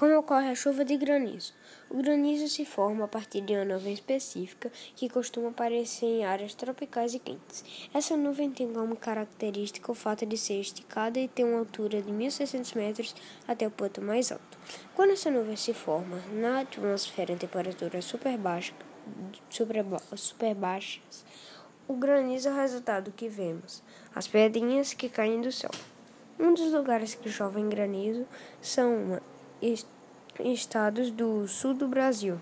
Como ocorre a chuva de granizo? O granizo se forma a partir de uma nuvem específica que costuma aparecer em áreas tropicais e quentes. Essa nuvem tem como característica o fato de ser esticada e ter uma altura de 1.600 metros até o ponto mais alto. Quando essa nuvem se forma na atmosfera em temperaturas super baixas, super, super baixas o granizo é o resultado que vemos, as pedrinhas que caem do céu. Um dos lugares que chove em granizo são estados do sul do Brasil.